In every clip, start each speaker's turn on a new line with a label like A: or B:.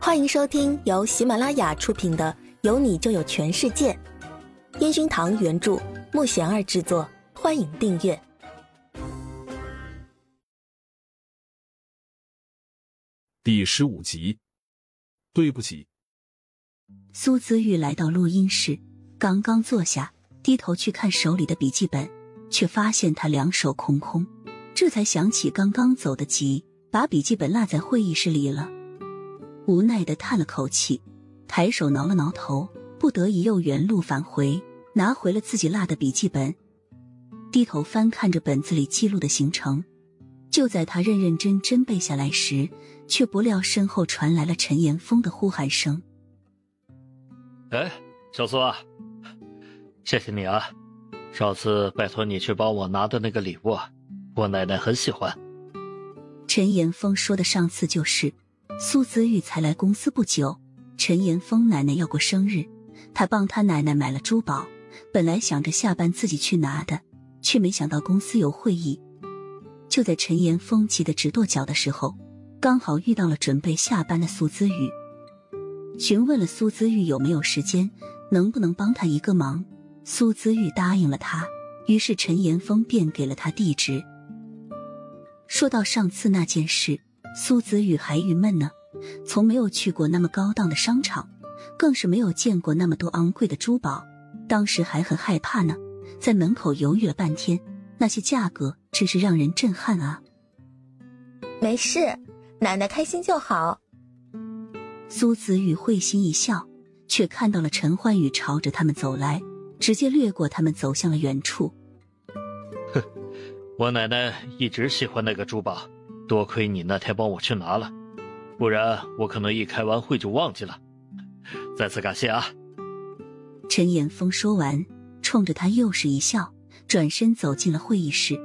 A: 欢迎收听由喜马拉雅出品的《有你就有全世界》，烟熏堂原著，木贤儿制作。欢迎订阅
B: 第十五集。对不起，
C: 苏子玉来到录音室，刚刚坐下，低头去看手里的笔记本，却发现他两手空空，这才想起刚刚走的急，把笔记本落在会议室里了。无奈的叹了口气，抬手挠了挠头，不得已又原路返回，拿回了自己落的笔记本。低头翻看着本子里记录的行程，就在他认认真真背下来时，却不料身后传来了陈岩峰的呼喊声：“
D: 哎，小苏啊，谢谢你啊！上次拜托你去帮我拿的那个礼物，我奶奶很喜欢。”
C: 陈岩峰说的上次就是。苏子玉才来公司不久，陈岩峰奶奶要过生日，他帮他奶奶买了珠宝，本来想着下班自己去拿的，却没想到公司有会议。就在陈岩峰急得直跺脚的时候，刚好遇到了准备下班的苏子玉，询问了苏子玉有没有时间，能不能帮他一个忙。苏子玉答应了他，于是陈岩峰便给了他地址。说到上次那件事。苏子宇还郁闷呢，从没有去过那么高档的商场，更是没有见过那么多昂贵的珠宝，当时还很害怕呢，在门口犹豫了半天，那些价格真是让人震撼啊！
A: 没事，奶奶开心就好。
C: 苏子宇会心一笑，却看到了陈焕宇朝着他们走来，直接掠过他们走向了远处。
D: 哼，我奶奶一直喜欢那个珠宝。多亏你那天帮我去拿了，不然我可能一开完会就忘记了。再次感谢啊！
C: 陈岩峰说完，冲着他又是一笑，转身走进了会议室。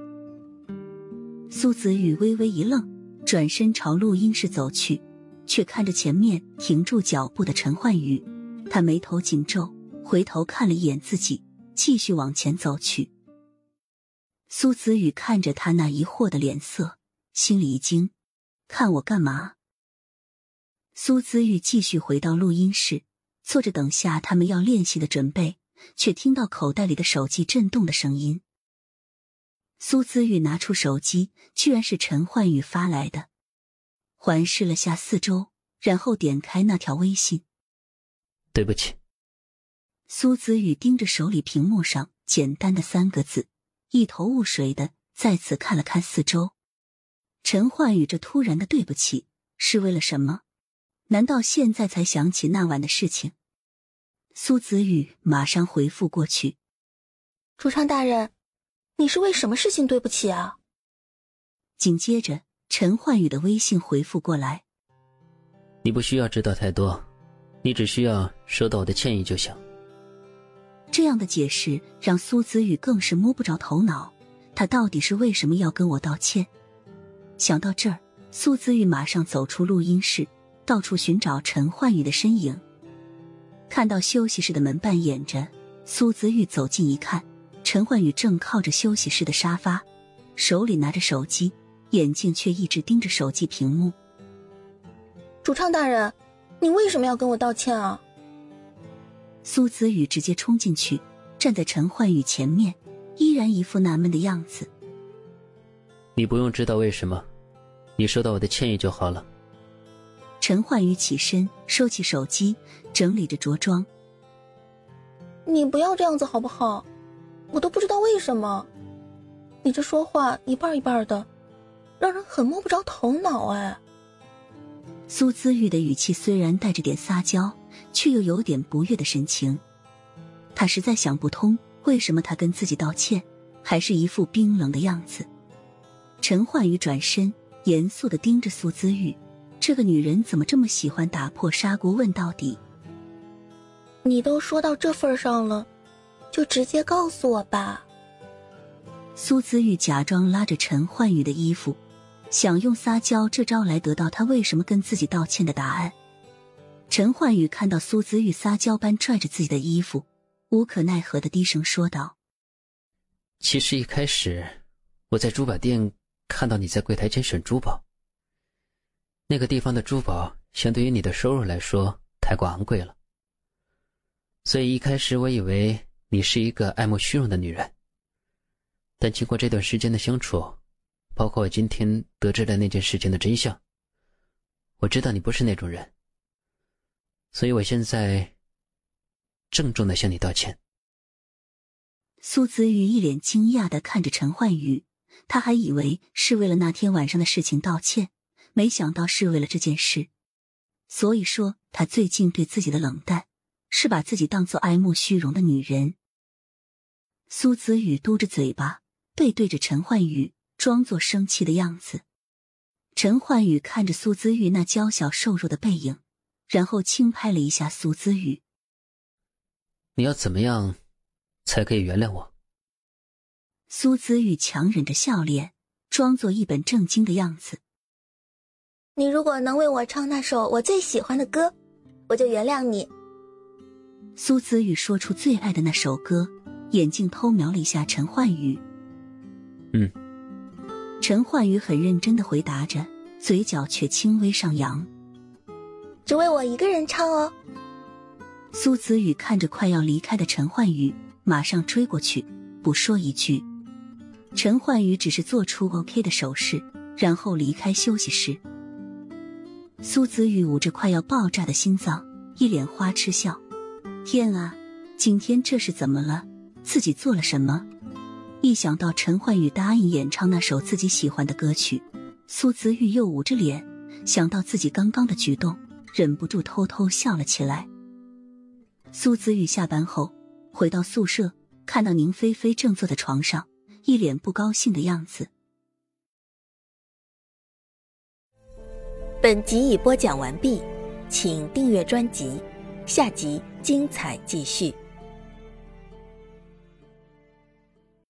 C: 苏子宇微微一愣，转身朝录音室走去，却看着前面停住脚步的陈焕宇，他眉头紧皱，回头看了一眼自己，继续往前走去。苏子宇看着他那疑惑的脸色。心里一惊，看我干嘛？苏子玉继续回到录音室，坐着等下他们要练习的准备，却听到口袋里的手机震动的声音。苏子玉拿出手机，居然是陈焕宇发来的。环视了下四周，然后点开那条微信。
E: 对不起。
C: 苏子玉盯着手里屏幕上简单的三个字，一头雾水的再次看了看四周。陈焕宇这突然的对不起是为了什么？难道现在才想起那晚的事情？苏子宇马上回复过去：“
A: 主唱大人，你是为什么事情对不起啊？”
C: 紧接着，陈焕宇的微信回复过来：“
E: 你不需要知道太多，你只需要收到我的歉意就行。”
C: 这样的解释让苏子宇更是摸不着头脑，他到底是为什么要跟我道歉？想到这儿，苏子玉马上走出录音室，到处寻找陈焕宇的身影。看到休息室的门半掩着，苏子玉走近一看，陈焕宇正靠着休息室的沙发，手里拿着手机，眼睛却一直盯着手机屏幕。
A: 主唱大人，你为什么要跟我道歉啊？
C: 苏子宇直接冲进去，站在陈焕宇前面，依然一副纳闷的样子。
E: 你不用知道为什么。你收到我的歉意就好了。
C: 陈焕宇起身，收起手机，整理着着装。
A: 你不要这样子好不好？我都不知道为什么，你这说话一半一半的，让人很摸不着头脑哎。
C: 苏姿玉的语气虽然带着点撒娇，却又有点不悦的神情。他实在想不通，为什么他跟自己道歉，还是一副冰冷的样子。陈焕宇转身。严肃的盯着苏姿玉，这个女人怎么这么喜欢打破砂锅问到底？
A: 你都说到这份上了，就直接告诉我吧。
C: 苏姿玉假装拉着陈焕宇的衣服，想用撒娇这招来得到他为什么跟自己道歉的答案。陈焕宇看到苏姿玉撒娇般拽着自己的衣服，无可奈何的低声说道：“
E: 其实一开始我在珠宝店。”看到你在柜台前选珠宝，那个地方的珠宝相对于你的收入来说太过昂贵了，所以一开始我以为你是一个爱慕虚荣的女人。但经过这段时间的相处，包括我今天得知的那件事情的真相，我知道你不是那种人。所以我现在郑重的向你道歉。
C: 苏子雨一脸惊讶的看着陈焕宇，他还以为是为了那天晚上的事情道歉，没想到是为了这件事。所以说，他最近对自己的冷淡，是把自己当做爱慕虚荣的女人。苏子玉嘟着嘴巴，背对着陈焕宇，装作生气的样子。陈焕宇看着苏子玉那娇小瘦弱的背影。然后轻拍了一下苏姿雨。
E: 你要怎么样，才可以原谅我？
C: 苏子雨强忍着笑脸，装作一本正经的样子。
A: 你如果能为我唱那首我最喜欢的歌，我就原谅你。
C: 苏子雨说出最爱的那首歌，眼睛偷瞄了一下陈焕宇。
E: 嗯。
C: 陈焕宇很认真的回答着，嘴角却轻微上扬。
A: 只为我一个人唱哦。
C: 苏子宇看着快要离开的陈焕宇，马上追过去，不说一句。陈焕宇只是做出 OK 的手势，然后离开休息室。苏子宇捂着快要爆炸的心脏，一脸花痴笑：“天啊，今天这是怎么了？自己做了什么？”一想到陈焕宇答应演唱那首自己喜欢的歌曲，苏子玉又捂着脸，想到自己刚刚的举动。忍不住偷偷笑了起来。苏子宇下班后回到宿舍，看到宁菲菲正坐在床上，一脸不高兴的样子。
F: 本集已播讲完毕，请订阅专辑，下集精彩继续。